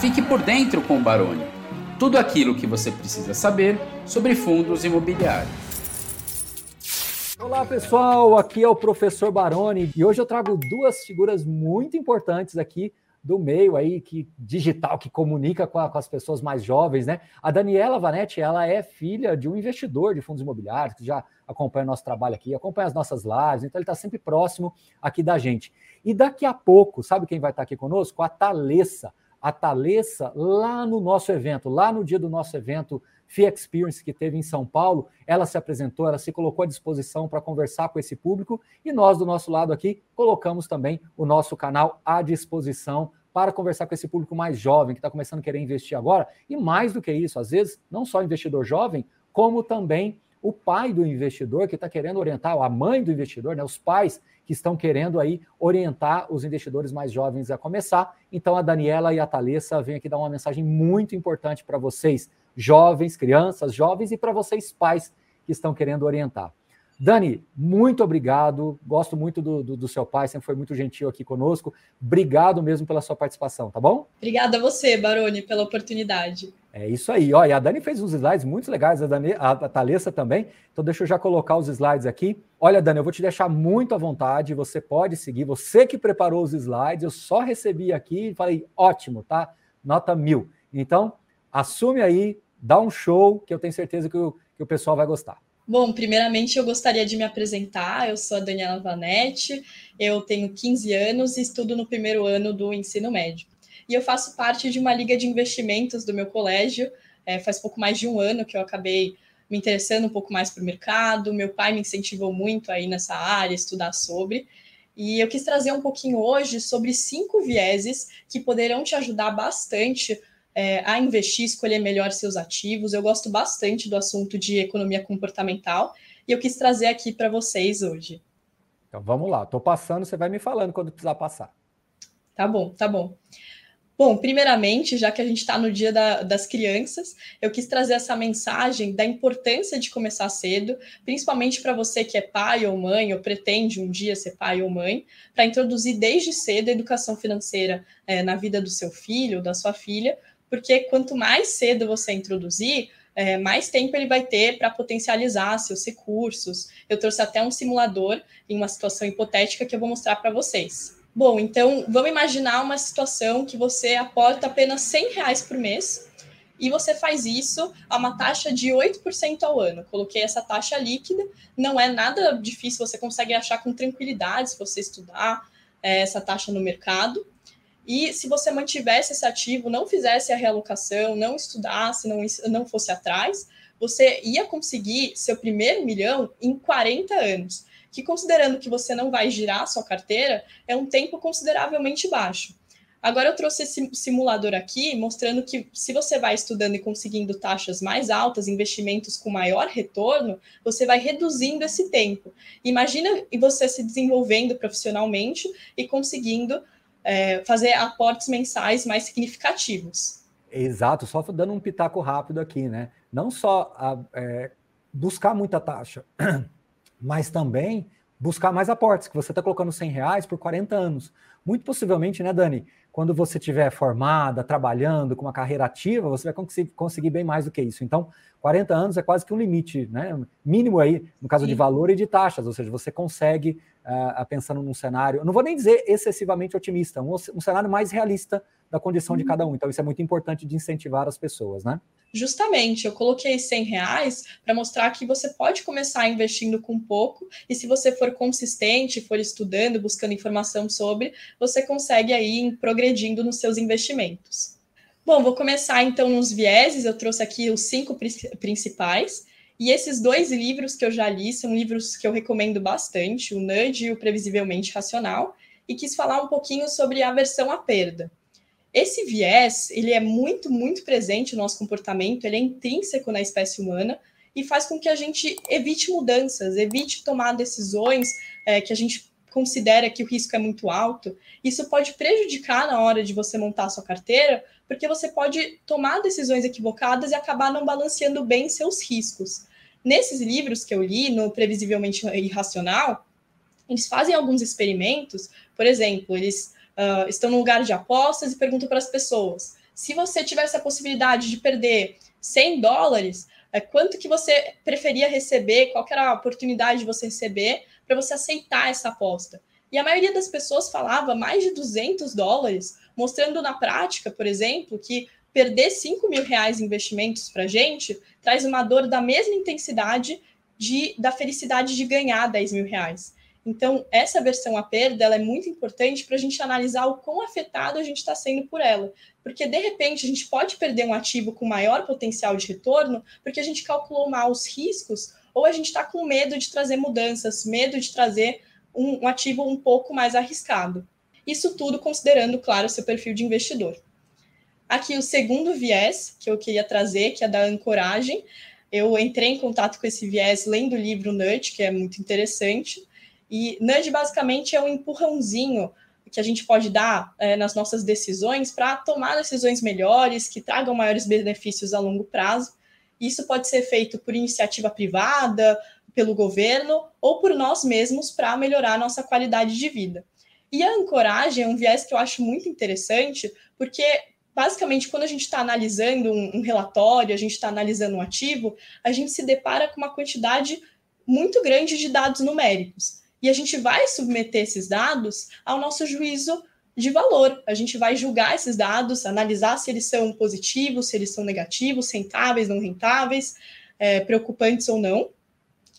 Fique por dentro com o Baroni. Tudo aquilo que você precisa saber sobre fundos imobiliários. Olá pessoal, aqui é o professor Baroni e hoje eu trago duas figuras muito importantes aqui do meio aí que digital que comunica com, a, com, as pessoas mais jovens, né? A Daniela Vanetti, ela é filha de um investidor de fundos imobiliários que já acompanha o nosso trabalho aqui, acompanha as nossas lives, então ele está sempre próximo aqui da gente. E daqui a pouco, sabe quem vai estar aqui conosco? A Thalessa. A Thalessa, lá no nosso evento, lá no dia do nosso evento FIA Experience que teve em São Paulo, ela se apresentou, ela se colocou à disposição para conversar com esse público e nós, do nosso lado aqui, colocamos também o nosso canal à disposição para conversar com esse público mais jovem que está começando a querer investir agora. E mais do que isso, às vezes, não só investidor jovem, como também o pai do investidor que está querendo orientar, a mãe do investidor, né, os pais que estão querendo aí orientar os investidores mais jovens a começar. Então a Daniela e a Thalessa vêm aqui dar uma mensagem muito importante para vocês, jovens, crianças, jovens e para vocês pais que estão querendo orientar. Dani, muito obrigado. Gosto muito do, do, do, seu pai, sempre foi muito gentil aqui conosco. Obrigado mesmo pela sua participação, tá bom? Obrigada a você, Baroni, pela oportunidade. É isso aí. Olha, a Dani fez uns slides muito legais, a, Dani, a, a Thalessa também. Então, deixa eu já colocar os slides aqui. Olha, Dani, eu vou te deixar muito à vontade. Você pode seguir. Você que preparou os slides, eu só recebi aqui e falei, ótimo, tá? Nota mil. Então, assume aí, dá um show, que eu tenho certeza que o, que o pessoal vai gostar. Bom, primeiramente eu gostaria de me apresentar. Eu sou a Daniela Vanetti, eu tenho 15 anos e estudo no primeiro ano do ensino médio. E eu faço parte de uma liga de investimentos do meu colégio. É, faz pouco mais de um ano que eu acabei me interessando um pouco mais para o mercado. Meu pai me incentivou muito aí nessa área, estudar sobre. E eu quis trazer um pouquinho hoje sobre cinco vieses que poderão te ajudar bastante é, a investir, escolher melhor seus ativos. Eu gosto bastante do assunto de economia comportamental e eu quis trazer aqui para vocês hoje. Então vamos lá, estou passando, você vai me falando quando precisar passar. Tá bom, tá bom. Bom, primeiramente, já que a gente está no dia da, das crianças, eu quis trazer essa mensagem da importância de começar cedo, principalmente para você que é pai ou mãe, ou pretende um dia ser pai ou mãe, para introduzir desde cedo a educação financeira é, na vida do seu filho, da sua filha, porque quanto mais cedo você introduzir, é, mais tempo ele vai ter para potencializar seus recursos. Eu trouxe até um simulador em uma situação hipotética que eu vou mostrar para vocês. Bom, então vamos imaginar uma situação que você aporta apenas 100 reais por mês e você faz isso a uma taxa de 8% ao ano. Coloquei essa taxa líquida, não é nada difícil, você consegue achar com tranquilidade se você estudar é, essa taxa no mercado. E se você mantivesse esse ativo, não fizesse a realocação, não estudasse, não, não fosse atrás, você ia conseguir seu primeiro milhão em 40 anos, que considerando que você não vai girar sua carteira, é um tempo consideravelmente baixo. Agora eu trouxe esse simulador aqui, mostrando que se você vai estudando e conseguindo taxas mais altas, investimentos com maior retorno, você vai reduzindo esse tempo. Imagina você se desenvolvendo profissionalmente e conseguindo é, fazer aportes mensais mais significativos. Exato, só dando um pitaco rápido aqui, né? Não só a, é, buscar muita taxa, mas também buscar mais aportes, que você está colocando 100 reais por 40 anos. Muito possivelmente, né, Dani? Quando você estiver formada, trabalhando, com uma carreira ativa, você vai conseguir, conseguir bem mais do que isso. Então, 40 anos é quase que um limite, né? Mínimo aí, no caso Sim. de valor e de taxas, ou seja, você consegue uh, pensando num cenário, não vou nem dizer excessivamente otimista, um, um cenário mais realista da condição de uhum. cada um. Então, isso é muito importante de incentivar as pessoas, né? Justamente, eu coloquei 100 reais para mostrar que você pode começar investindo com pouco, e se você for consistente, for estudando, buscando informação sobre, você consegue aí progredindo nos seus investimentos. Bom, vou começar então nos vieses, eu trouxe aqui os cinco principais. E esses dois livros que eu já li são livros que eu recomendo bastante, o Nudge e o Previsivelmente Racional, e quis falar um pouquinho sobre a aversão à perda. Esse viés, ele é muito, muito presente no nosso comportamento, ele é intrínseco na espécie humana e faz com que a gente evite mudanças, evite tomar decisões é, que a gente considera que o risco é muito alto. Isso pode prejudicar na hora de você montar sua carteira, porque você pode tomar decisões equivocadas e acabar não balanceando bem seus riscos. Nesses livros que eu li, no Previsivelmente Irracional, eles fazem alguns experimentos, por exemplo, eles uh, estão no lugar de apostas e perguntam para as pessoas: se você tivesse a possibilidade de perder 100 dólares, é, quanto que você preferia receber, qual era a oportunidade de você receber para você aceitar essa aposta? E a maioria das pessoas falava mais de 200 dólares, mostrando na prática, por exemplo, que perder 5 mil reais em investimentos para a gente traz uma dor da mesma intensidade de, da felicidade de ganhar 10 mil reais. Então, essa versão a perda ela é muito importante para a gente analisar o quão afetado a gente está sendo por ela. Porque, de repente, a gente pode perder um ativo com maior potencial de retorno porque a gente calculou mal os riscos ou a gente está com medo de trazer mudanças, medo de trazer um, um ativo um pouco mais arriscado. Isso tudo considerando, claro, seu perfil de investidor. Aqui o segundo viés que eu queria trazer, que é da ancoragem. Eu entrei em contato com esse viés lendo o livro Nudge, que é muito interessante. E nudge basicamente é um empurrãozinho que a gente pode dar é, nas nossas decisões para tomar decisões melhores, que tragam maiores benefícios a longo prazo. Isso pode ser feito por iniciativa privada, pelo governo ou por nós mesmos para melhorar nossa qualidade de vida. E a ancoragem é um viés que eu acho muito interessante, porque basicamente quando a gente está analisando um, um relatório, a gente está analisando um ativo, a gente se depara com uma quantidade muito grande de dados numéricos. E a gente vai submeter esses dados ao nosso juízo de valor. A gente vai julgar esses dados, analisar se eles são positivos, se eles são negativos, rentáveis, não rentáveis, é, preocupantes ou não.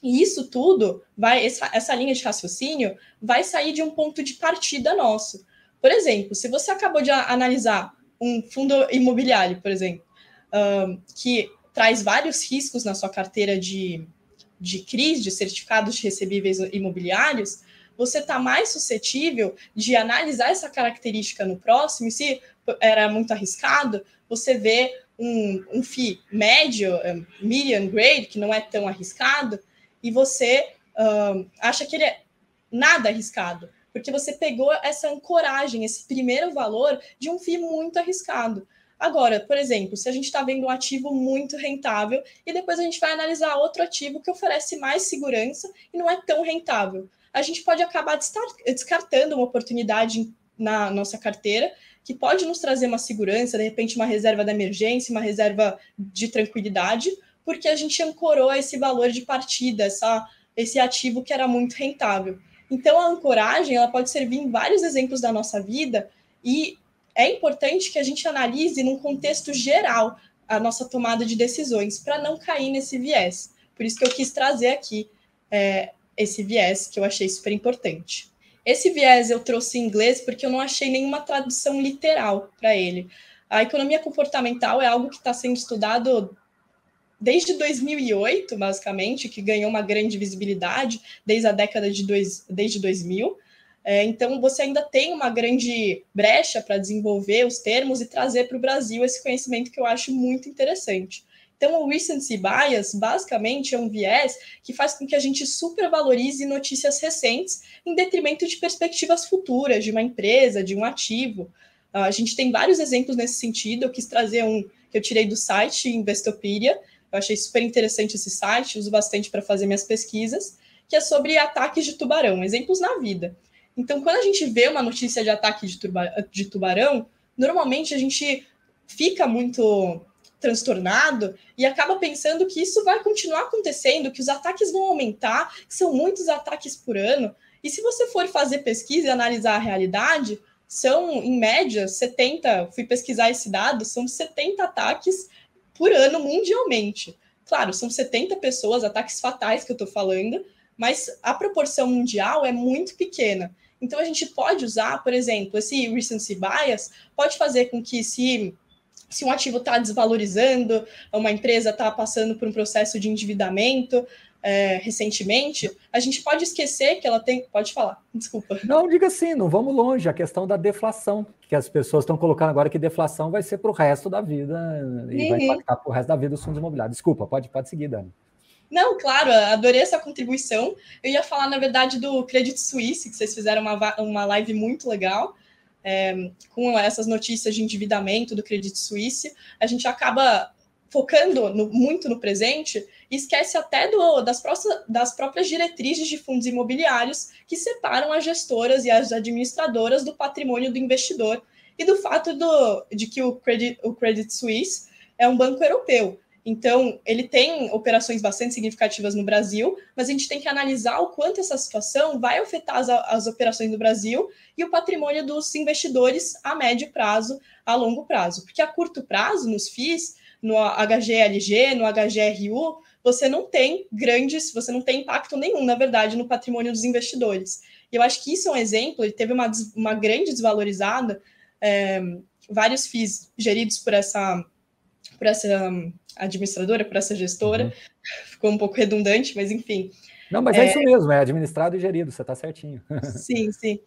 E isso tudo vai, essa, essa linha de raciocínio vai sair de um ponto de partida nosso. Por exemplo, se você acabou de analisar um fundo imobiliário, por exemplo, um, que traz vários riscos na sua carteira de, de CRIs, de certificados de recebíveis imobiliários, você está mais suscetível de analisar essa característica no próximo, e se era muito arriscado, você vê um, um FII médio, um, medium grade, que não é tão arriscado, e você um, acha que ele é nada arriscado, porque você pegou essa ancoragem, esse primeiro valor de um FII muito arriscado. Agora, por exemplo, se a gente está vendo um ativo muito rentável e depois a gente vai analisar outro ativo que oferece mais segurança e não é tão rentável, a gente pode acabar descartando uma oportunidade na nossa carteira que pode nos trazer uma segurança, de repente uma reserva da emergência, uma reserva de tranquilidade, porque a gente ancorou esse valor de partida, essa, esse ativo que era muito rentável. Então a ancoragem ela pode servir em vários exemplos da nossa vida e é importante que a gente analise num contexto geral a nossa tomada de decisões para não cair nesse viés. Por isso que eu quis trazer aqui é, esse viés que eu achei super importante. Esse viés eu trouxe em inglês porque eu não achei nenhuma tradução literal para ele. A economia comportamental é algo que está sendo estudado desde 2008, basicamente, que ganhou uma grande visibilidade desde a década de dois, desde 2000. É, então, você ainda tem uma grande brecha para desenvolver os termos e trazer para o Brasil esse conhecimento que eu acho muito interessante. Então, o recency bias, basicamente, é um viés que faz com que a gente supervalorize notícias recentes em detrimento de perspectivas futuras de uma empresa, de um ativo. Uh, a gente tem vários exemplos nesse sentido. Eu quis trazer um que eu tirei do site Investopedia. Eu achei super interessante esse site, uso bastante para fazer minhas pesquisas, que é sobre ataques de tubarão, exemplos na vida. Então, quando a gente vê uma notícia de ataque de, de tubarão, normalmente a gente fica muito transtornado e acaba pensando que isso vai continuar acontecendo, que os ataques vão aumentar, que são muitos ataques por ano. E se você for fazer pesquisa e analisar a realidade, são, em média, 70, fui pesquisar esse dado, são 70 ataques por ano mundialmente. Claro, são 70 pessoas, ataques fatais que eu estou falando, mas a proporção mundial é muito pequena. Então a gente pode usar, por exemplo, esse recency bias pode fazer com que se se um ativo está desvalorizando, uma empresa está passando por um processo de endividamento é, recentemente, a gente pode esquecer que ela tem. Pode falar, desculpa. Não, diga assim, não vamos longe. A questão da deflação, que as pessoas estão colocando agora que deflação vai ser para o resto da vida e uhum. vai impactar para o resto da vida os fundos imobiliários. Desculpa, pode, pode seguir, Dani. Não, claro, adorei essa contribuição. Eu ia falar, na verdade, do Credit Suisse, que vocês fizeram uma, uma live muito legal, é, com essas notícias de endividamento do Credit Suisse. A gente acaba focando no, muito no presente e esquece até do, das, das próprias diretrizes de fundos imobiliários que separam as gestoras e as administradoras do patrimônio do investidor. e do fato do, de que o Credit, o Credit Suisse é um banco europeu. Então, ele tem operações bastante significativas no Brasil, mas a gente tem que analisar o quanto essa situação vai afetar as, as operações no Brasil e o patrimônio dos investidores a médio prazo, a longo prazo. Porque a curto prazo, nos FIIs, no HGLG, no HGRU, você não tem grandes, você não tem impacto nenhum, na verdade, no patrimônio dos investidores. E eu acho que isso é um exemplo, ele teve uma, uma grande desvalorizada, é, vários FIIs geridos por essa, por essa administradora, por essa gestora, uhum. ficou um pouco redundante, mas enfim. Não, mas é, é isso mesmo, é administrado e gerido, você está certinho. Sim, sim.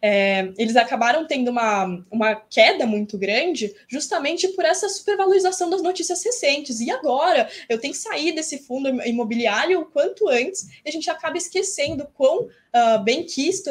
É, eles acabaram tendo uma, uma queda muito grande justamente por essa supervalorização das notícias recentes. E agora eu tenho que sair desse fundo imobiliário o quanto antes, e a gente acaba esquecendo quão uh, bem quisto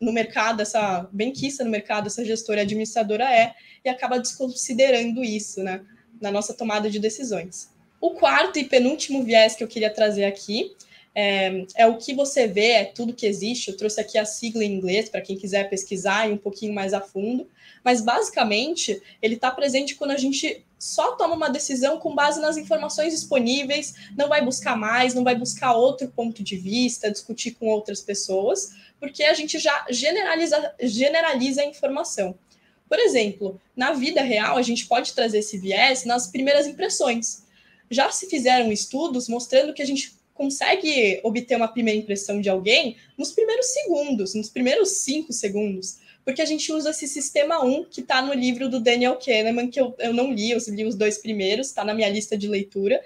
no mercado, essa bem quista no mercado essa gestora e administradora é, e acaba desconsiderando isso, né? Na nossa tomada de decisões. O quarto e penúltimo viés que eu queria trazer aqui é, é, o que você vê, é tudo que existe. Eu trouxe aqui a sigla em inglês para quem quiser pesquisar e um pouquinho mais a fundo. Mas basicamente ele está presente quando a gente só toma uma decisão com base nas informações disponíveis, não vai buscar mais, não vai buscar outro ponto de vista, discutir com outras pessoas, porque a gente já generaliza, generaliza a informação. Por exemplo, na vida real, a gente pode trazer esse viés nas primeiras impressões. Já se fizeram estudos mostrando que a gente consegue obter uma primeira impressão de alguém nos primeiros segundos, nos primeiros cinco segundos, porque a gente usa esse sistema 1 que está no livro do Daniel Kahneman, que eu, eu não li, eu li os dois primeiros, está na minha lista de leitura,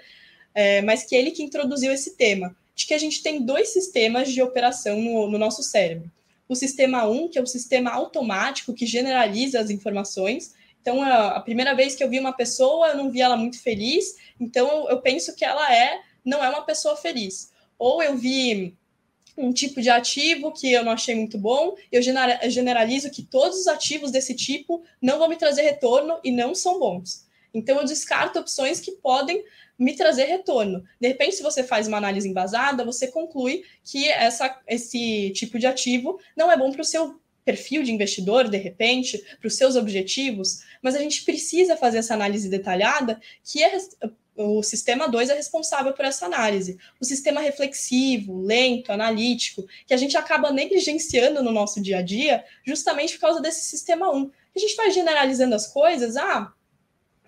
é, mas que é ele que introduziu esse tema, de que a gente tem dois sistemas de operação no, no nosso cérebro. O sistema 1, que é o sistema automático que generaliza as informações, então, a, primeira vez que eu vi uma pessoa, eu não vi ela muito feliz, então eu penso que ela é não é uma pessoa feliz. Ou eu vi um tipo de ativo que eu não achei muito bom, eu generalizo que todos os ativos desse tipo não vão me trazer retorno e não são bons. Então eu descarto opções que podem me trazer retorno. De repente, se você faz uma análise embasada, você conclui que essa, esse tipo de ativo não é bom para o seu perfil de investidor, de repente, para os seus objetivos, mas a gente precisa fazer essa análise detalhada, que é o sistema 2 é responsável por essa análise. O sistema reflexivo, lento, analítico, que a gente acaba negligenciando no nosso dia a dia, justamente por causa desse sistema 1. Um. A gente vai generalizando as coisas, ah,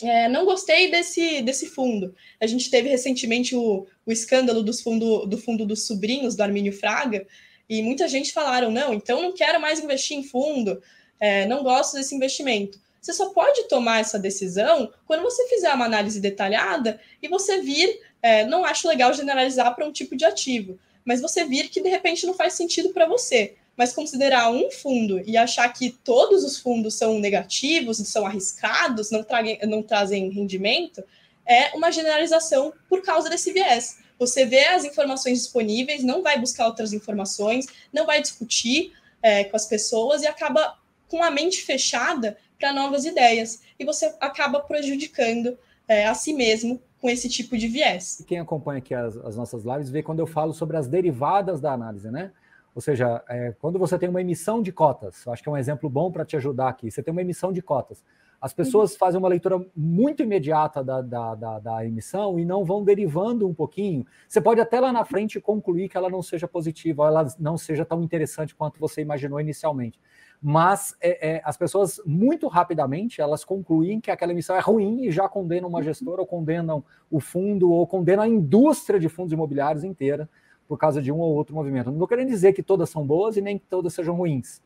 é, não gostei desse, desse fundo. A gente teve recentemente o, o escândalo dos fundo, do fundo dos sobrinhos do Armínio Fraga, e muita gente falaram, não, então não quero mais investir em fundo, é, não gosto desse investimento. Você só pode tomar essa decisão quando você fizer uma análise detalhada e você vir, é, não acho legal generalizar para um tipo de ativo, mas você vir que de repente não faz sentido para você. Mas considerar um fundo e achar que todos os fundos são negativos, são arriscados, não, não trazem rendimento, é uma generalização por causa desse viés. Você vê as informações disponíveis, não vai buscar outras informações, não vai discutir é, com as pessoas e acaba com a mente fechada para novas ideias. E você acaba prejudicando é, a si mesmo com esse tipo de viés. Quem acompanha aqui as, as, nossas lives vê quando eu falo sobre as derivadas da análise, né? Ou seja, é, quando você tem uma emissão de cotas, eu acho que é um exemplo bom para te ajudar aqui. Você tem uma emissão de cotas. As pessoas uhum. fazem uma leitura muito imediata da, da, da, da, emissão e não vão derivando um pouquinho. Você pode até lá na frente concluir que ela não seja positiva, ou ela não seja tão interessante quanto você imaginou inicialmente mas é, é, as pessoas muito rapidamente elas concluem que aquela emissão é ruim e já condenam uma gestora, ou condenam o fundo, ou condenam a indústria de fundos imobiliários inteira por causa de um ou outro movimento. Não estou querendo dizer que todas são boas e nem que todas sejam ruins.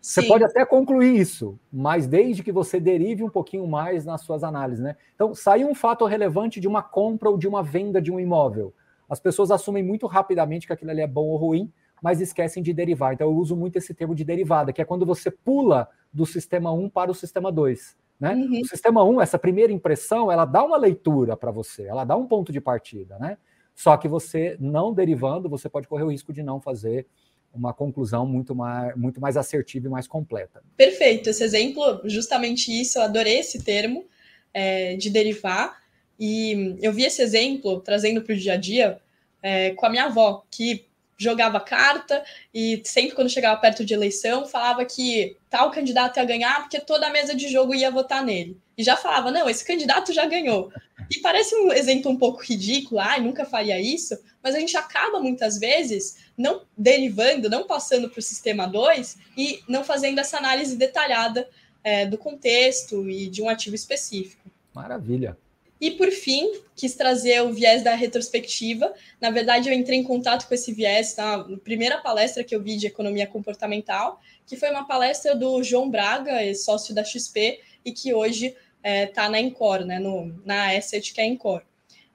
Você Sim. pode até concluir isso, mas desde que você derive um pouquinho mais nas suas análises, né? Então, saiu um fato relevante de uma compra ou de uma venda de um imóvel. As pessoas assumem muito rapidamente que aquilo ali é bom ou ruim, mas esquecem de derivar. Então eu uso muito esse termo de derivada, que é quando você pula do sistema 1 para o sistema 2. Né? Uhum. O sistema 1, essa primeira impressão, ela dá uma leitura para você, ela dá um ponto de partida, né? Só que você não derivando, você pode correr o risco de não fazer uma conclusão muito mais, muito mais assertiva e mais completa. Perfeito, esse exemplo, justamente isso, eu adorei esse termo é, de derivar, e eu vi esse exemplo trazendo para o dia a dia é, com a minha avó, que jogava carta e sempre quando chegava perto de eleição falava que tal candidato ia ganhar porque toda a mesa de jogo ia votar nele. E já falava, não, esse candidato já ganhou. E parece um exemplo um pouco ridículo, ai, nunca faria isso, mas a gente acaba muitas vezes não derivando, não passando para o sistema 2 e não fazendo essa análise detalhada é, do contexto e de um ativo específico. Maravilha. E por fim, quis trazer o viés da retrospectiva. Na verdade, eu entrei em contato com esse viés na primeira palestra que eu vi de economia comportamental, que foi uma palestra do João Braga, sócio da XP, e que hoje está é, tá na Encore, né, no, na Asset, que é a Encore.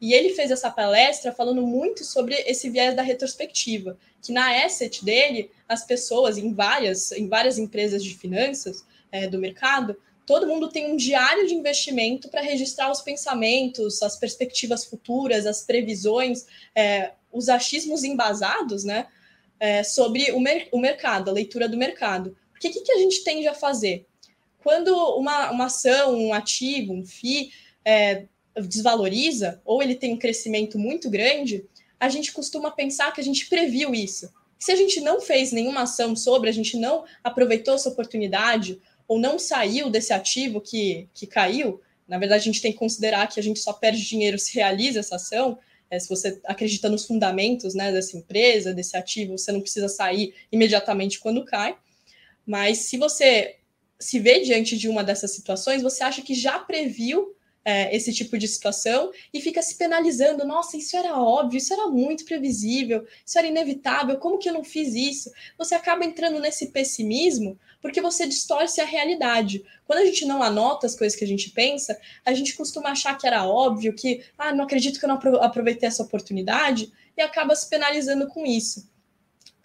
E ele fez essa palestra falando muito sobre esse viés da retrospectiva, que na asset dele, as pessoas em várias, em várias empresas de finanças é, do mercado todo mundo tem um diário de investimento para registrar os pensamentos, as perspectivas futuras, as previsões, é, os achismos embasados, né, é, sobre o, mer o mercado, a leitura do mercado. Porque o que, que a gente tende a fazer? Quando uma, uma ação, um ativo, um FII é, desvaloriza, ou ele tem um crescimento muito grande, a gente costuma pensar que a gente previu isso. Se a gente não fez nenhuma ação sobre, a gente não aproveitou essa oportunidade, ou não saiu desse ativo que, que caiu, na verdade a gente tem que considerar que a gente só perde dinheiro se realiza essa ação, é, se você acredita nos fundamentos né, dessa empresa, desse ativo, você não precisa sair imediatamente quando cai. Mas se você se vê diante de uma dessas situações, você acha que já previu é, esse tipo de situação e fica se penalizando. Nossa, isso era óbvio, isso era muito previsível, isso era inevitável, como que eu não fiz isso? Você acaba entrando nesse pessimismo porque você distorce a realidade. Quando a gente não anota as coisas que a gente pensa, a gente costuma achar que era óbvio, que, ah, não acredito que eu não aproveitei essa oportunidade, e acaba se penalizando com isso.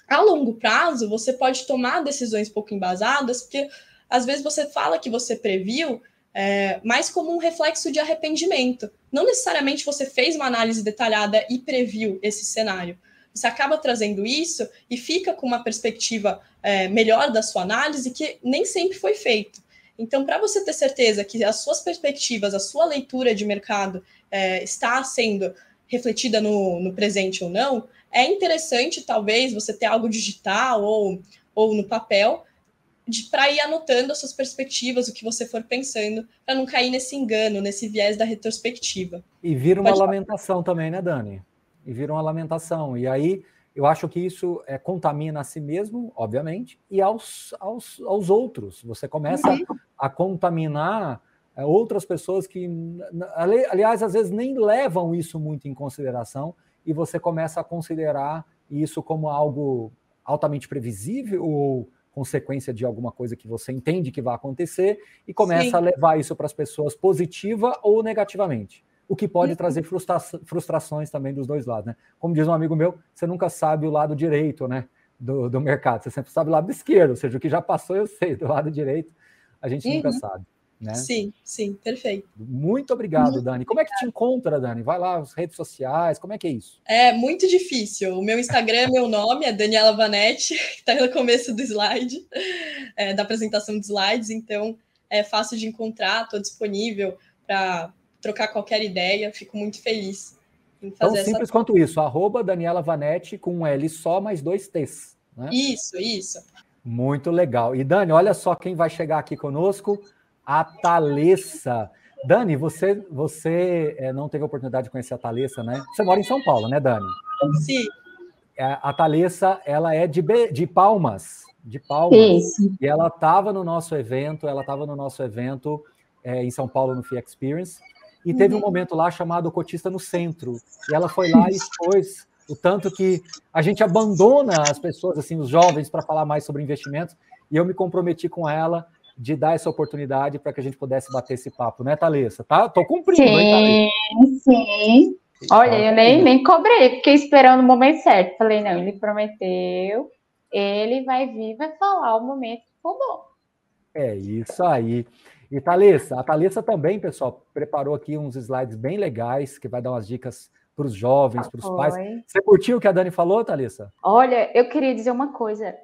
A longo prazo, você pode tomar decisões pouco embasadas, porque às vezes você fala que você previu, é, mais como um reflexo de arrependimento. Não necessariamente você fez uma análise detalhada e previu esse cenário. Você acaba trazendo isso e fica com uma perspectiva é, melhor da sua análise que nem sempre foi feito. Então, para você ter certeza que as suas perspectivas, a sua leitura de mercado é, está sendo refletida no, no presente ou não, é interessante, talvez, você ter algo digital ou, ou no papel, para ir anotando as suas perspectivas, o que você for pensando, para não cair nesse engano, nesse viés da retrospectiva. E vira uma Pode lamentação também, né, Dani? E vira uma lamentação. E aí eu acho que isso é, contamina a si mesmo, obviamente, e aos, aos, aos outros. Você começa uhum. a contaminar é, outras pessoas que, aliás, às vezes nem levam isso muito em consideração, e você começa a considerar isso como algo altamente previsível ou consequência de alguma coisa que você entende que vai acontecer e começa Sim. a levar isso para as pessoas positiva ou negativamente. O que pode uhum. trazer frustra frustrações também dos dois lados, né? Como diz um amigo meu, você nunca sabe o lado direito, né? Do, do mercado, você sempre sabe o lado esquerdo, ou seja, o que já passou eu sei, do lado direito a gente uhum. nunca sabe. Né? Sim, sim, perfeito. Muito obrigado, muito Dani. Como é que te encontra, Dani? Vai lá, as redes sociais, como é que é isso? É muito difícil. O meu Instagram é meu nome, é Daniela Vanetti, está no começo do slide, é, da apresentação de slides, então é fácil de encontrar, estou disponível para trocar qualquer ideia, fico muito feliz. Em fazer Tão simples essa... quanto isso, arroba Daniela Vanetti com um L só, mais dois T's. Né? Isso, isso. Muito legal. E Dani, olha só quem vai chegar aqui conosco a Thalessa. Dani, você, você é, não teve a oportunidade de conhecer a Thalessa, né? Você mora em São Paulo, né, Dani? Sim. É, a Thalessa, ela é de, de Palmas, de Palmas. Isso. E ela estava no nosso evento, ela estava no nosso evento é, em São Paulo, no Fee Experience, e teve um uhum. momento lá chamado Cotista no Centro. E ela foi lá e expôs o tanto que a gente abandona as pessoas, assim, os jovens, para falar mais sobre investimentos. E eu me comprometi com ela de dar essa oportunidade para que a gente pudesse bater esse papo, né, Thalessa? Tá? Tô cumprindo, sim, hein, Thalessa? Sim, Olha, eu nem, nem cobrei, fiquei esperando o momento certo. Falei, não, ele prometeu, ele vai vir, vai falar o momento que for bom. É isso aí. E Thalessa, a Thalessa também, pessoal, preparou aqui uns slides bem legais, que vai dar umas dicas para os jovens, para os pais. Você curtiu o que a Dani falou, Thalessa? Olha, eu queria dizer uma coisa.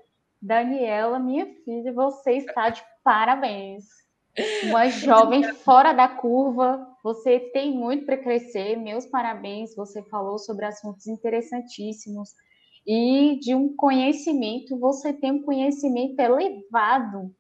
Daniela, minha filha, você está de parabéns. Uma jovem fora da curva, você tem muito para crescer. Meus parabéns. Você falou sobre assuntos interessantíssimos. e de um conhecimento, você tem um conhecimento elevado.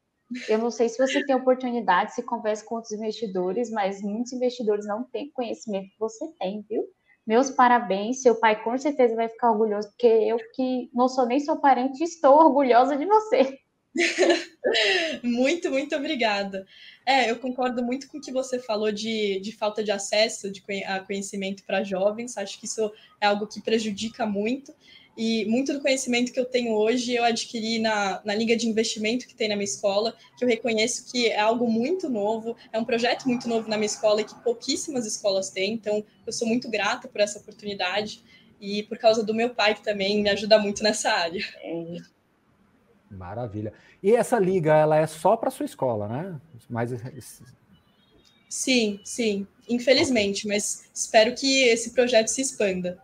Eu não sei se você tem oportunidade, se conversa com outros investidores, mas muitos investidores não têm conhecimento que você tem, viu? Meus parabéns, seu pai com certeza vai ficar orgulhoso, porque eu que não sou nem seu parente, estou orgulhosa de você. muito, muito obrigada. É, eu concordo muito com o que você falou de, de falta de acesso de, a conhecimento para jovens. Acho que isso é algo que prejudica muito. E muito do conhecimento que eu tenho hoje eu adquiri na, na Liga de Investimento que tem na minha escola, que eu reconheço que é algo muito novo, é um projeto muito novo na minha escola e que pouquíssimas escolas têm. Então, eu sou muito grata por essa oportunidade e por causa do meu pai, que também me ajuda muito nessa área. É. Maravilha. E essa liga, ela é só para sua escola, né? Mas... Sim, sim. Infelizmente, mas espero que esse projeto se expanda.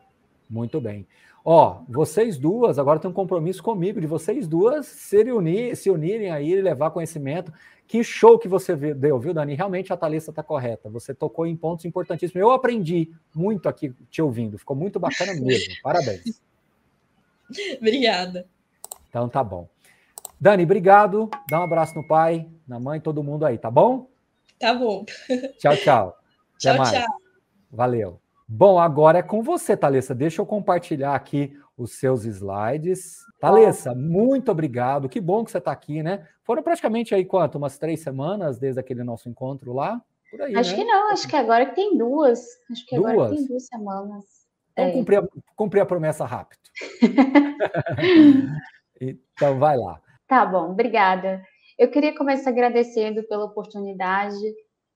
Muito bem. Ó, vocês duas agora tem um compromisso comigo de vocês duas se, unir, se unirem aí e levar conhecimento. Que show que você deu, viu, Dani? Realmente a Thalissa está correta. Você tocou em pontos importantíssimos. Eu aprendi muito aqui te ouvindo. Ficou muito bacana mesmo. Parabéns. Obrigada. Então tá bom. Dani, obrigado. Dá um abraço no pai, na mãe, todo mundo aí, tá bom? Tá bom. Tchau, tchau. tchau, tchau. Valeu. Bom, agora é com você, Thalessa. Deixa eu compartilhar aqui os seus slides. Thalessa, muito obrigado. Que bom que você está aqui, né? Foram praticamente aí quanto? Umas três semanas desde aquele nosso encontro lá? Por aí, acho né? que não, acho que agora tem duas. Acho que duas? agora tem duas semanas. Vamos é. cumprir, a, cumprir a promessa rápido. então, vai lá. Tá bom, obrigada. Eu queria começar agradecendo pela oportunidade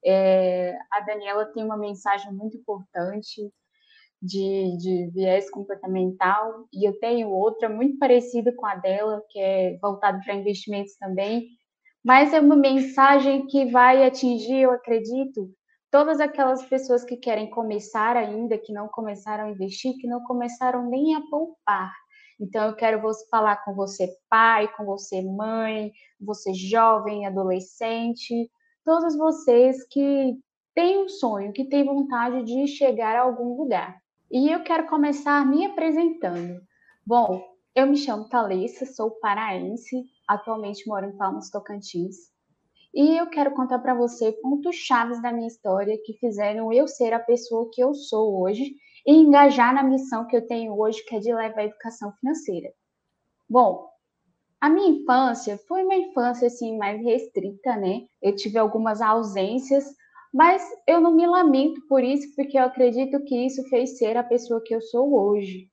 é, a Daniela tem uma mensagem muito importante de, de viés comportamental e eu tenho outra muito parecida com a dela, que é voltada para investimentos também, mas é uma mensagem que vai atingir, eu acredito, todas aquelas pessoas que querem começar ainda, que não começaram a investir, que não começaram nem a poupar. Então, eu quero falar com você, pai, com você, mãe, você jovem, adolescente, todos vocês que têm um sonho, que têm vontade de chegar a algum lugar. E eu quero começar me apresentando. Bom, eu me chamo Thalissa, sou paraense, atualmente moro em Palmas, Tocantins. E eu quero contar para você pontos chaves da minha história que fizeram eu ser a pessoa que eu sou hoje e engajar na missão que eu tenho hoje, que é de levar a educação financeira. Bom, a minha infância foi uma infância assim mais restrita, né? Eu tive algumas ausências, mas eu não me lamento por isso, porque eu acredito que isso fez ser a pessoa que eu sou hoje.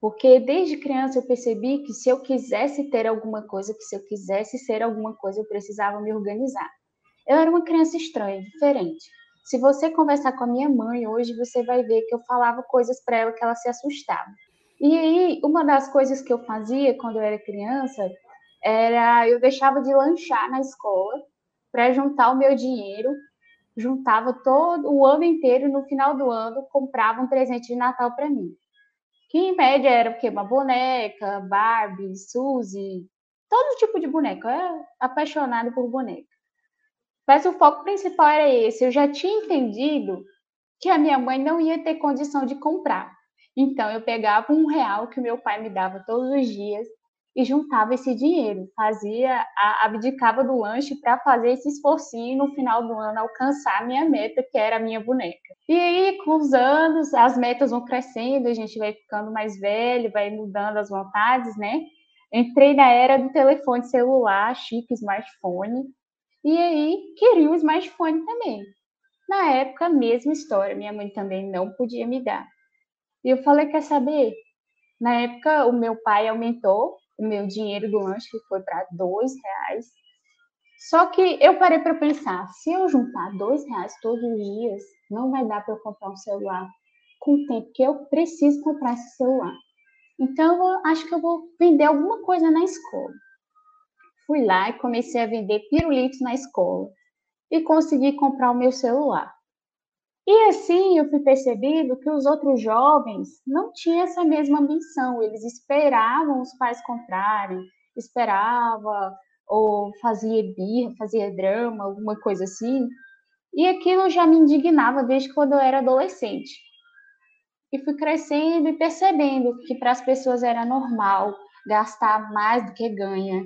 Porque desde criança eu percebi que se eu quisesse ter alguma coisa, que se eu quisesse ser alguma coisa, eu precisava me organizar. Eu era uma criança estranha, diferente. Se você conversar com a minha mãe hoje, você vai ver que eu falava coisas para ela que ela se assustava. E aí, uma das coisas que eu fazia quando eu era criança era eu deixava de lanchar na escola para juntar o meu dinheiro, juntava todo o ano inteiro e no final do ano comprava um presente de Natal para mim. Que em média era o quê? Uma boneca, Barbie, Suzy, todo tipo de boneca. Eu era apaixonada por boneca. Mas o foco principal era esse. Eu já tinha entendido que a minha mãe não ia ter condição de comprar. Então, eu pegava um real que o meu pai me dava todos os dias e juntava esse dinheiro, fazia, abdicava do lanche para fazer esse esforcinho e no final do ano alcançar a minha meta, que era a minha boneca. E aí, com os anos, as metas vão crescendo, a gente vai ficando mais velho, vai mudando as vontades, né? Entrei na era do telefone celular, chique, smartphone, e aí queria um smartphone também. Na época, mesma história, minha mãe também não podia me dar. E eu falei, quer saber? Na época, o meu pai aumentou o meu dinheiro do lanche, que foi para dois reais. Só que eu parei para pensar, se eu juntar dois reais todos os dias, não vai dar para eu comprar um celular com o tempo que eu preciso comprar esse celular. Então, eu acho que eu vou vender alguma coisa na escola. Fui lá e comecei a vender pirulitos na escola e consegui comprar o meu celular. E assim eu fui percebendo que os outros jovens não tinham essa mesma ambição, eles esperavam os pais comprarem, esperava ou fazia birra, fazia drama, alguma coisa assim. E aquilo já me indignava desde quando eu era adolescente. e fui crescendo e percebendo que para as pessoas era normal gastar mais do que ganha,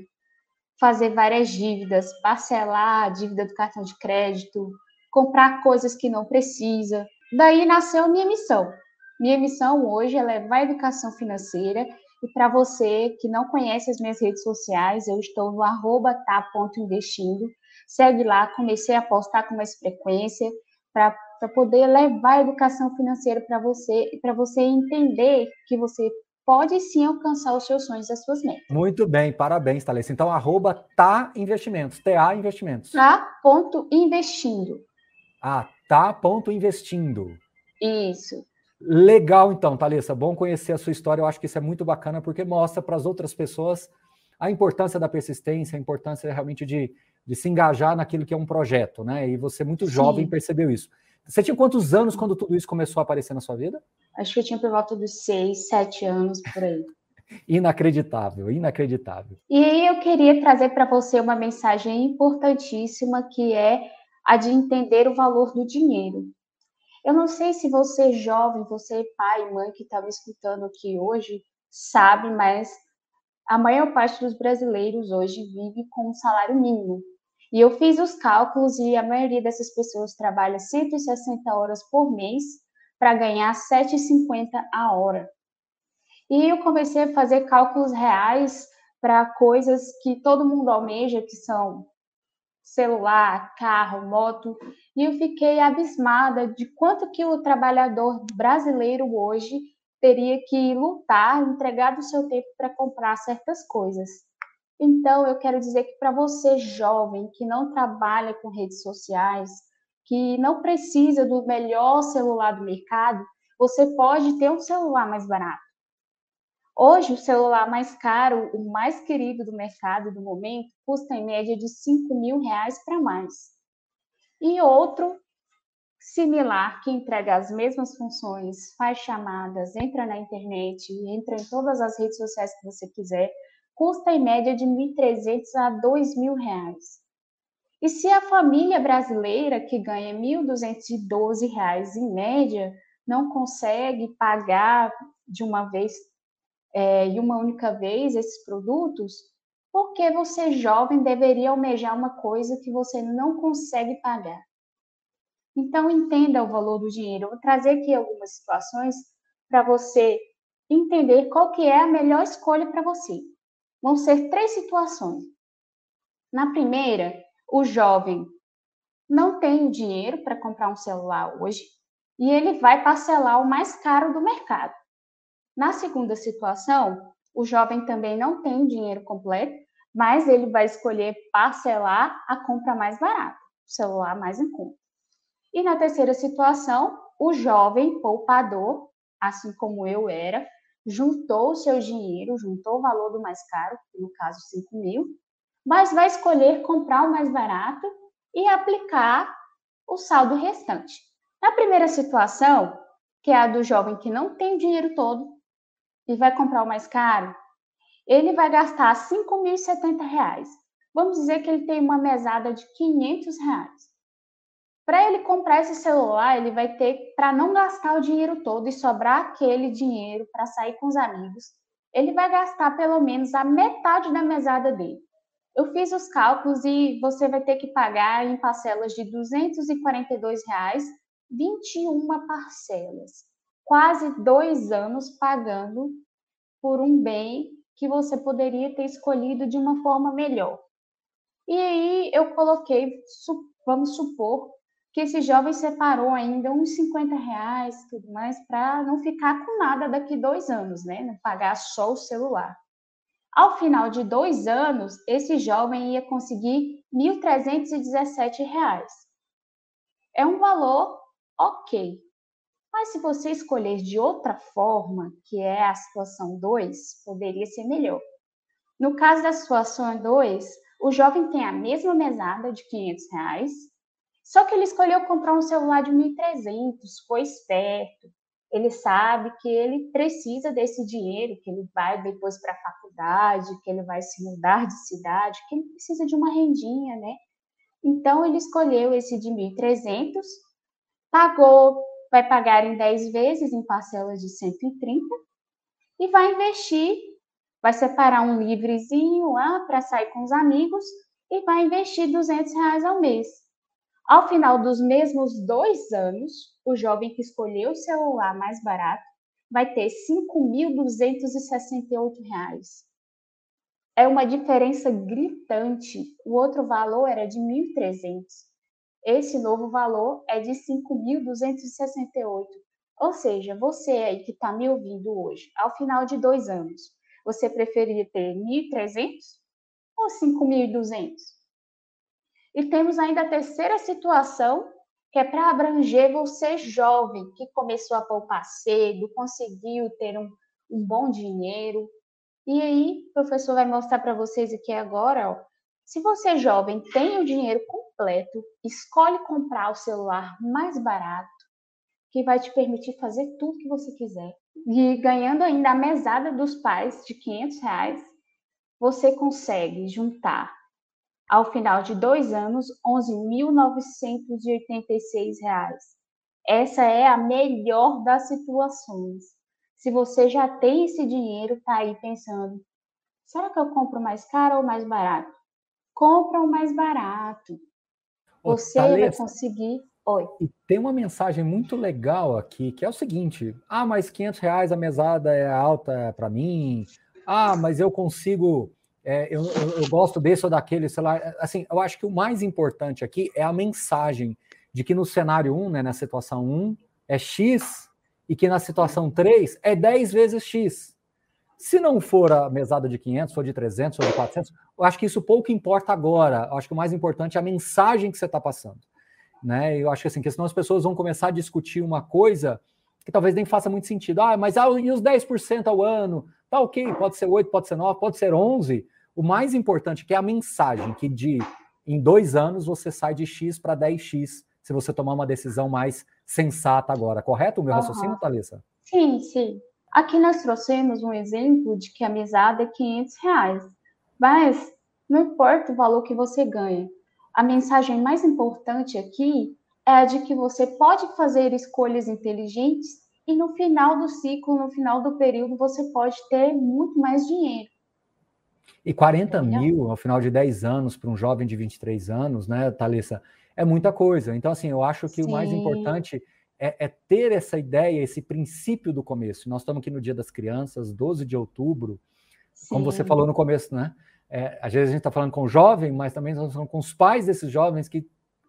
fazer várias dívidas, parcelar a dívida do cartão de crédito, comprar coisas que não precisa. Daí nasceu minha missão. Minha missão hoje é levar a educação financeira e para você que não conhece as minhas redes sociais, eu estou no arroba tá.investindo. Segue lá, comecei a postar com mais frequência para poder levar a educação financeira para você e para você entender que você pode sim alcançar os seus sonhos e as suas metas. Muito bem, parabéns, Thalissa. Então, arroba tá investimentos, TA investimentos. Tá ponto investindo. Ah, tá ponto investindo. Isso. Legal, então, Thalissa. Bom conhecer a sua história. Eu acho que isso é muito bacana porque mostra para as outras pessoas a importância da persistência, a importância realmente de, de se engajar naquilo que é um projeto, né? E você, muito Sim. jovem, percebeu isso. Você tinha quantos anos quando tudo isso começou a aparecer na sua vida? Acho que eu tinha por volta dos seis, sete anos por aí. inacreditável, inacreditável. E aí eu queria trazer para você uma mensagem importantíssima que é a de entender o valor do dinheiro. Eu não sei se você jovem, você pai, mãe que está me escutando aqui hoje, sabe, mas a maior parte dos brasileiros hoje vive com um salário mínimo. E eu fiz os cálculos e a maioria dessas pessoas trabalha 160 horas por mês para ganhar 7,50 a hora. E eu comecei a fazer cálculos reais para coisas que todo mundo almeja, que são celular, carro, moto, e eu fiquei abismada de quanto que o trabalhador brasileiro hoje teria que lutar, entregar do seu tempo para comprar certas coisas. Então, eu quero dizer que para você jovem que não trabalha com redes sociais, que não precisa do melhor celular do mercado, você pode ter um celular mais barato. Hoje, o celular mais caro, o mais querido do mercado do momento, custa em média de 5 mil reais para mais. E outro similar, que entrega as mesmas funções, faz chamadas, entra na internet, entra em todas as redes sociais que você quiser, custa em média de 1.300 a 2.000 reais. E se a família brasileira, que ganha R$ 1.212 em média, não consegue pagar de uma vez é, e uma única vez esses produtos, por que você, jovem, deveria almejar uma coisa que você não consegue pagar? Então, entenda o valor do dinheiro. Eu vou trazer aqui algumas situações para você entender qual que é a melhor escolha para você. Vão ser três situações. Na primeira, o jovem não tem dinheiro para comprar um celular hoje e ele vai parcelar o mais caro do mercado. Na segunda situação, o jovem também não tem dinheiro completo, mas ele vai escolher parcelar a compra mais barata, o celular mais em conta. E na terceira situação, o jovem poupador, assim como eu era, juntou seu dinheiro, juntou o valor do mais caro, no caso 5 mil, mas vai escolher comprar o mais barato e aplicar o saldo restante. Na primeira situação, que é a do jovem que não tem o dinheiro todo, e vai comprar o mais caro, ele vai gastar R$ 5.070. Vamos dizer que ele tem uma mesada de 500 reais. Para ele comprar esse celular, ele vai ter, para não gastar o dinheiro todo e sobrar aquele dinheiro para sair com os amigos, ele vai gastar pelo menos a metade da mesada dele. Eu fiz os cálculos e você vai ter que pagar em parcelas de 242 reais, 21 parcelas quase dois anos pagando por um bem que você poderia ter escolhido de uma forma melhor. E aí eu coloquei, vamos supor, que esse jovem separou ainda uns 50 reais, tudo mais, para não ficar com nada daqui dois anos, né? Não pagar só o celular. Ao final de dois anos, esse jovem ia conseguir R$ 1.317. É um valor ok, mas se você escolher de outra forma, que é a situação 2, poderia ser melhor. No caso da situação 2, o jovem tem a mesma mesada de 500 reais, só que ele escolheu comprar um celular de 1.300, foi esperto. Ele sabe que ele precisa desse dinheiro, que ele vai depois para a faculdade, que ele vai se mudar de cidade, que ele precisa de uma rendinha, né? Então ele escolheu esse de 1.300, pagou vai pagar em 10 vezes em parcelas de 130 e vai investir, vai separar um livrezinho lá para sair com os amigos e vai investir 200 reais ao mês. Ao final dos mesmos dois anos, o jovem que escolheu o celular mais barato vai ter R$ 5.268. É uma diferença gritante. O outro valor era de 1.300. Esse novo valor é de 5.268. Ou seja, você aí que está me ouvindo hoje, ao final de dois anos, você preferia ter 1.300 ou 5.200? E temos ainda a terceira situação, que é para abranger você jovem, que começou a poupar cedo, conseguiu ter um, um bom dinheiro. E aí, o professor vai mostrar para vocês aqui agora, ó, se você jovem tem o dinheiro completo, escolhe comprar o celular mais barato, que vai te permitir fazer tudo que você quiser. E ganhando ainda a mesada dos pais de 500 reais, você consegue juntar ao final de dois anos, R$ 11.986. Essa é a melhor das situações. Se você já tem esse dinheiro, tá aí pensando, será que eu compro mais caro ou mais barato? Compra o mais barato. Você vai conseguir. Oi. E tem uma mensagem muito legal aqui, que é o seguinte: ah, mas 500 reais a mesada é alta para mim. Ah, mas eu consigo é, eu, eu, eu, gosto desse ou daquele, sei lá. Assim, eu acho que o mais importante aqui é a mensagem de que no cenário 1, né, na situação 1, é X e que na situação 3 é 10 vezes X. Se não for a mesada de 500, for de 300, for de 400, eu acho que isso pouco importa agora. Eu acho que o mais importante é a mensagem que você está passando. Né? Eu acho que assim, que senão as pessoas vão começar a discutir uma coisa que talvez nem faça muito sentido. Ah, mas ah, e os 10% ao ano? Tá ok, pode ser 8, pode ser 9, pode ser 11, o mais importante que é a mensagem, que de em dois anos você sai de X para 10X, se você tomar uma decisão mais sensata agora. Correto o meu uhum. raciocínio, Thalissa? Sim, sim. Aqui nós trouxemos um exemplo de que a mesada é 500 reais. Mas não importa o valor que você ganha. A mensagem mais importante aqui é a de que você pode fazer escolhas inteligentes e no final do ciclo, no final do período, você pode ter muito mais dinheiro. E 40 mil ao final de 10 anos para um jovem de 23 anos, né, Thalissa, é muita coisa. Então, assim, eu acho que Sim. o mais importante é, é, ter essa ideia, esse princípio do começo. Nós estamos aqui no Dia das Crianças, 12 de outubro, Sim. como você falou no começo, né? É, às vezes a gente está falando com o jovem, mas também estamos falando com os pais desses jovens que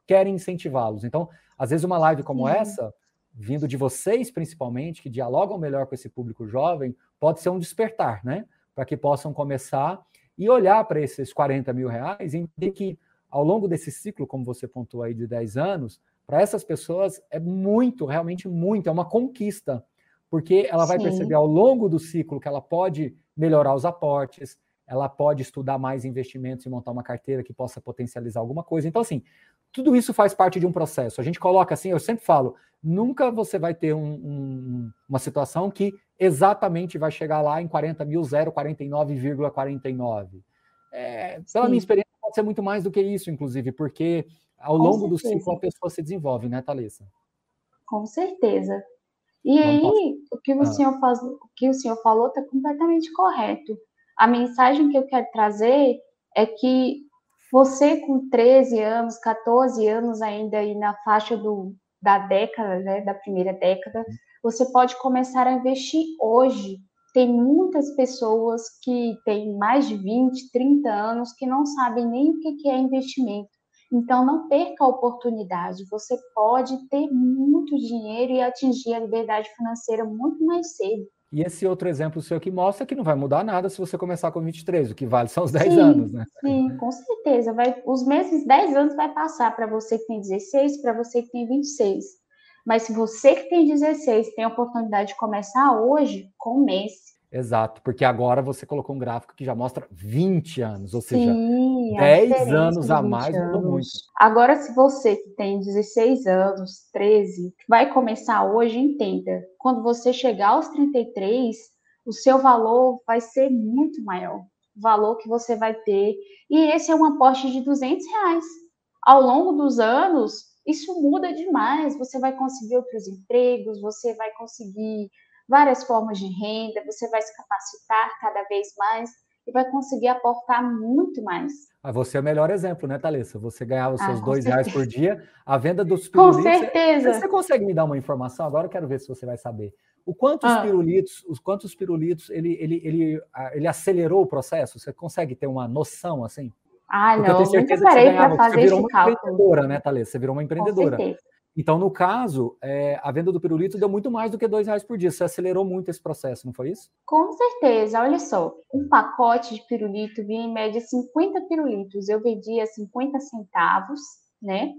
querem incentivá-los. Então, às vezes uma live como Sim. essa, vindo de vocês principalmente, que dialogam melhor com esse público jovem, pode ser um despertar, né? Para que possam começar e olhar para esses 40 mil reais e entender que ao longo desse ciclo, como você pontuou aí de 10 anos, para essas pessoas é muito, realmente muito, é uma conquista, porque ela vai Sim. perceber ao longo do ciclo que ela pode melhorar os aportes, ela pode estudar mais investimentos e montar uma carteira que possa potencializar alguma coisa. Então, assim, tudo isso faz parte de um processo. A gente coloca assim, eu sempre falo, nunca você vai ter um, um, uma situação que exatamente vai chegar lá em 40 mil, 049,49. É, pela minha experiência, pode ser muito mais do que isso, inclusive, porque ao longo do ciclo a pessoa se desenvolve, né, Thalissa? Com certeza. E aí, o que o, ah. senhor faz, o que o senhor falou está completamente correto. A mensagem que eu quero trazer é que você com 13 anos, 14 anos ainda aí na faixa do, da década, né, da primeira década, você pode começar a investir hoje. Tem muitas pessoas que têm mais de 20, 30 anos que não sabem nem o que é investimento. Então, não perca a oportunidade. Você pode ter muito dinheiro e atingir a liberdade financeira muito mais cedo. E esse outro exemplo seu que mostra que não vai mudar nada se você começar com 23, o que vale são os 10 sim, anos, né? Sim, com certeza. Vai, os mesmos 10 anos vai passar para você que tem 16, para você que tem 26. Mas se você que tem 16 tem a oportunidade de começar hoje, comece. Exato, porque agora você colocou um gráfico que já mostra 20 anos, ou seja, Sim, 10 anos a mais mudou muito. Agora, se você que tem 16 anos, 13, vai começar hoje, entenda. Quando você chegar aos 33, o seu valor vai ser muito maior. O valor que você vai ter. E esse é um aporte de 200 reais. Ao longo dos anos, isso muda demais. Você vai conseguir outros empregos, você vai conseguir várias formas de renda, você vai se capacitar cada vez mais e vai conseguir aportar muito mais. Ah, você é o melhor exemplo, né, Thalissa? Você ganhava os ah, seus ah, dois certeza. reais por dia, a venda dos pirulitos. Com certeza. Você, você consegue me dar uma informação? Agora eu quero ver se você vai saber. O quantos ah. pirulitos, os quantos pirulitos ele, ele, ele, ele acelerou o processo? Você consegue ter uma noção assim? Ah, Porque não, eu tenho certeza que você ganhava. Fazer você virou uma cálculo. empreendedora, né, Thalissa? Você virou uma empreendedora. Então, no caso, é, a venda do pirulito deu muito mais do que dois reais por dia. Você acelerou muito esse processo, não foi isso? Com certeza. Olha só, um pacote de pirulito vinha em média 50 pirulitos. Eu vendia 50 centavos, né?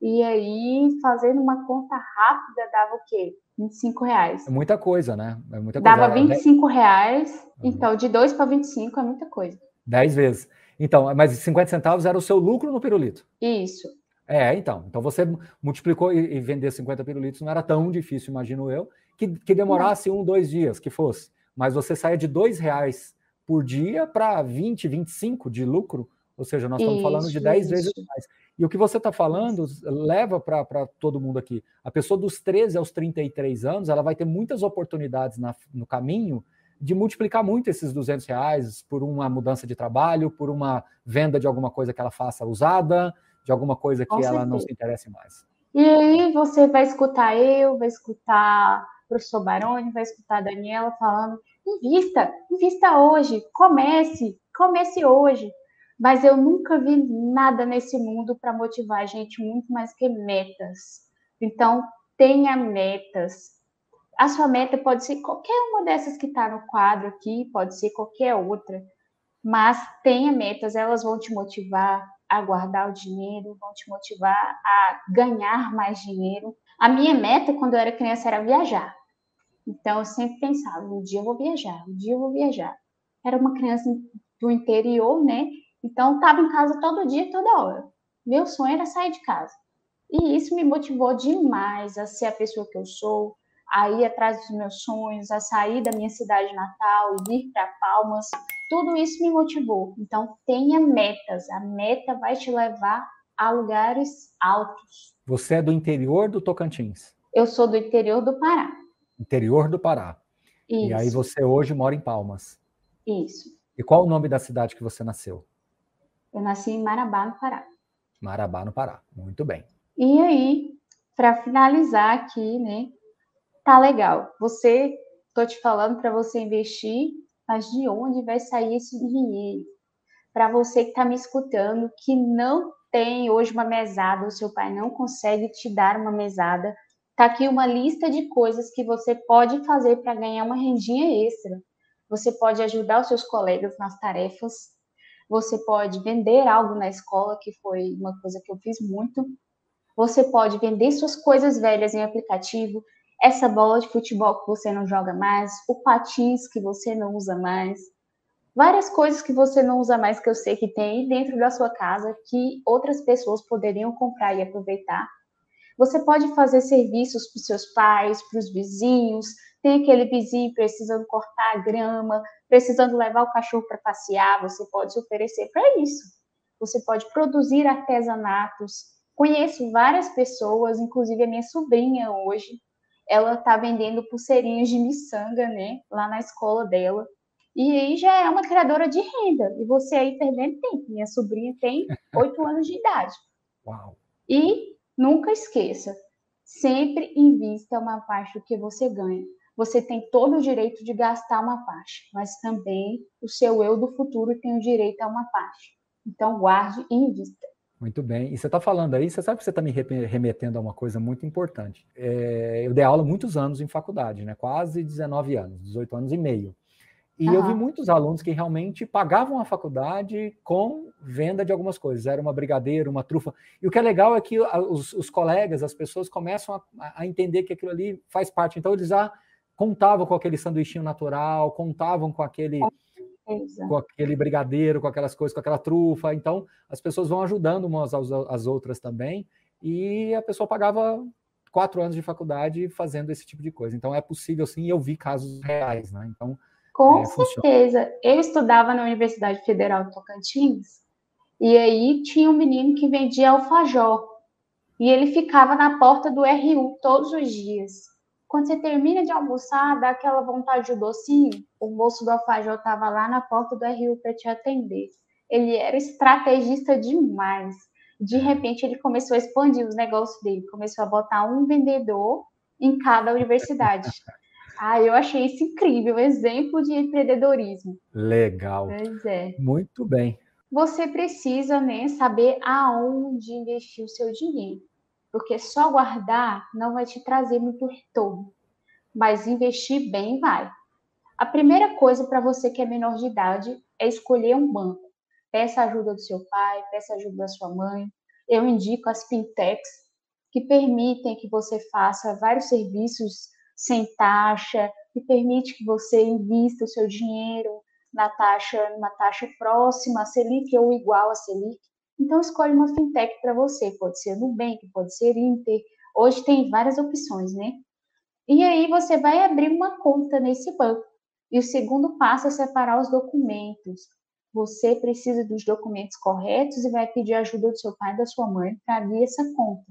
E aí, fazendo uma conta rápida, dava o quê? 25 reais. É muita coisa, né? É muita coisa. Dava 25 reais. Uhum. Então, de 2 para 25 é muita coisa. 10 vezes. Então, mas 50 centavos era o seu lucro no pirulito. Isso. É, então. Então você multiplicou e, e vender 50 pirulitos não era tão difícil, imagino eu, que, que demorasse um, dois dias, que fosse. Mas você saia de dois reais por dia para 20, 25 de lucro, ou seja, nós estamos isso, falando de 10 vezes mais. E o que você está falando leva para todo mundo aqui. A pessoa dos 13 aos 33 anos, ela vai ter muitas oportunidades na, no caminho de multiplicar muito esses 200 reais por uma mudança de trabalho, por uma venda de alguma coisa que ela faça usada, de alguma coisa que ela não se interesse mais. E aí você vai escutar eu, vai escutar o professor Baroni, vai escutar a Daniela falando, invista, invista hoje, comece, comece hoje. Mas eu nunca vi nada nesse mundo para motivar a gente muito mais que metas. Então, tenha metas. A sua meta pode ser qualquer uma dessas que está no quadro aqui, pode ser qualquer outra. Mas tenha metas, elas vão te motivar, a guardar o dinheiro, vão te motivar a ganhar mais dinheiro. A minha meta quando eu era criança era viajar. Então eu sempre pensava, um dia eu vou viajar, um dia eu vou viajar. Era uma criança do interior, né? Então estava em casa todo dia, toda hora. Meu sonho era sair de casa. E isso me motivou demais a ser a pessoa que eu sou, a ir atrás dos meus sonhos, a sair da minha cidade natal, vir para Palmas. Tudo isso me motivou. Então, tenha metas. A meta vai te levar a lugares altos. Você é do interior do Tocantins? Eu sou do interior do Pará. Interior do Pará. Isso. E aí você hoje mora em Palmas. Isso. E qual o nome da cidade que você nasceu? Eu nasci em Marabá, no Pará. Marabá, no Pará. Muito bem. E aí, para finalizar aqui, né, tá legal. Você, tô te falando para você investir, mas de onde vai sair esse dinheiro? Para você que está me escutando, que não tem hoje uma mesada, o seu pai não consegue te dar uma mesada, tá aqui uma lista de coisas que você pode fazer para ganhar uma rendinha extra. Você pode ajudar os seus colegas nas tarefas, você pode vender algo na escola, que foi uma coisa que eu fiz muito. Você pode vender suas coisas velhas em aplicativo, essa bola de futebol que você não joga mais, o patins que você não usa mais, várias coisas que você não usa mais que eu sei que tem dentro da sua casa que outras pessoas poderiam comprar e aproveitar. Você pode fazer serviços para os seus pais, para os vizinhos. Tem aquele vizinho precisando cortar a grama, precisando levar o cachorro para passear. Você pode se oferecer para isso. Você pode produzir artesanatos. Conheço várias pessoas, inclusive a minha sobrinha hoje, ela tá vendendo pulseirinhas de miçanga, né, lá na escola dela. E aí já é uma criadora de renda. E você aí perdendo tempo. Minha sobrinha tem oito anos de idade. Uau. E nunca esqueça, sempre invista uma parte do que você ganha. Você tem todo o direito de gastar uma parte, mas também o seu eu do futuro tem o direito a uma parte. Então guarde e invista. Muito bem. E você está falando aí, você sabe que você está me remetendo a uma coisa muito importante. É, eu dei aula muitos anos em faculdade, né? quase 19 anos, 18 anos e meio. E uhum. eu vi muitos alunos que realmente pagavam a faculdade com venda de algumas coisas. Era uma brigadeira, uma trufa. E o que é legal é que os, os colegas, as pessoas começam a, a, entender que aquilo ali faz parte. Então eles já contavam com aquele sanduichinho natural, contavam com aquele com aquele brigadeiro, com aquelas coisas, com aquela trufa. Então, as pessoas vão ajudando umas às outras também. E a pessoa pagava quatro anos de faculdade fazendo esse tipo de coisa. Então, é possível sim, eu vi casos reais, né? Então, com é, certeza. Funciona. Eu estudava na Universidade Federal de Tocantins, e aí tinha um menino que vendia alfajor. E ele ficava na porta do RU todos os dias. Quando você termina de almoçar, dá aquela vontade de docinho, o moço do alfajor estava lá na porta do RU para te atender. Ele era estrategista demais. De repente, ele começou a expandir os negócios dele, começou a botar um vendedor em cada universidade. Ah, eu achei isso incrível, exemplo de empreendedorismo. Legal. Pois é. Muito bem. Você precisa, né, saber aonde investir o seu dinheiro, porque só guardar não vai te trazer muito retorno, mas investir bem vai. A primeira coisa para você que é menor de idade é escolher um banco. Peça ajuda do seu pai, peça ajuda da sua mãe. Eu indico as fintechs que permitem que você faça vários serviços sem taxa, que permite que você invista o seu dinheiro na taxa, numa taxa próxima a Selic ou igual a Selic. Então escolhe uma fintech para você, pode ser Nubank, pode ser Inter. Hoje tem várias opções, né? E aí você vai abrir uma conta nesse banco. E o segundo passo é separar os documentos. Você precisa dos documentos corretos e vai pedir ajuda do seu pai e da sua mãe para abrir essa conta,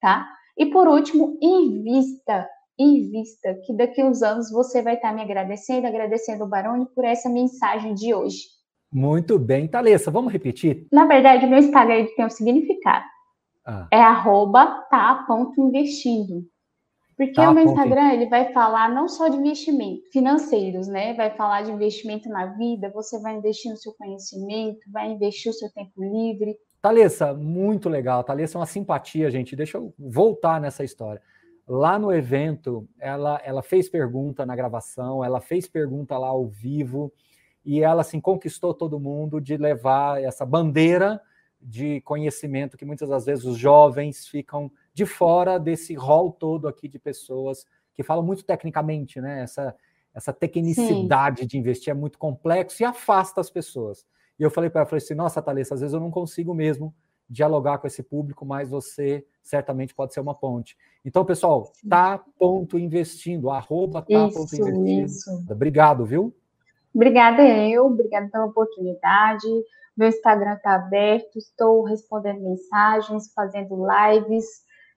tá? E por último, invista invista que daqui uns anos você vai estar me agradecendo, agradecendo o Baroni por essa mensagem de hoje. Muito bem. Thalessa, vamos repetir? Na verdade, meu Instagram tem um significado. Ah. É arroba tá.investindo. Porque tá, o meu Instagram ele vai falar não só de investimento financeiros, né? Vai falar de investimento na vida, você vai investir no seu conhecimento, vai investir o seu tempo livre. Thalessa, muito legal. Thalessa é uma simpatia, gente. Deixa eu voltar nessa história. Lá no evento, ela, ela fez pergunta na gravação, ela fez pergunta lá ao vivo, e ela assim conquistou todo mundo de levar essa bandeira de conhecimento que muitas das vezes os jovens ficam de fora desse rol todo aqui de pessoas que falam muito tecnicamente, né? Essa, essa tecnicidade Sim. de investir é muito complexo e afasta as pessoas. E eu falei para ela, falei assim, nossa, Thalessa, às vezes eu não consigo mesmo dialogar com esse público, mas você certamente pode ser uma ponte. Então, pessoal, tá ponto investindo, arroba tá ponto investindo. Isso. Obrigado, viu? Obrigada eu, obrigada pela oportunidade. Meu Instagram está aberto, estou respondendo mensagens, fazendo lives,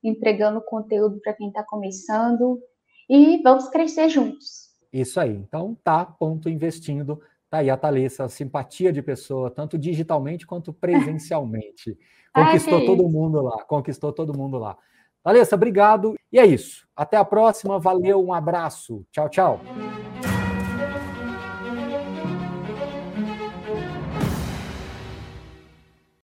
entregando conteúdo para quem está começando e vamos crescer juntos. Isso aí. Então, tá ponto investindo. Tá aí a Thalissa, simpatia de pessoa, tanto digitalmente quanto presencialmente. Conquistou Ai, todo mundo lá, conquistou todo mundo lá. Thalissa, obrigado. E é isso. Até a próxima. Valeu, um abraço. Tchau, tchau.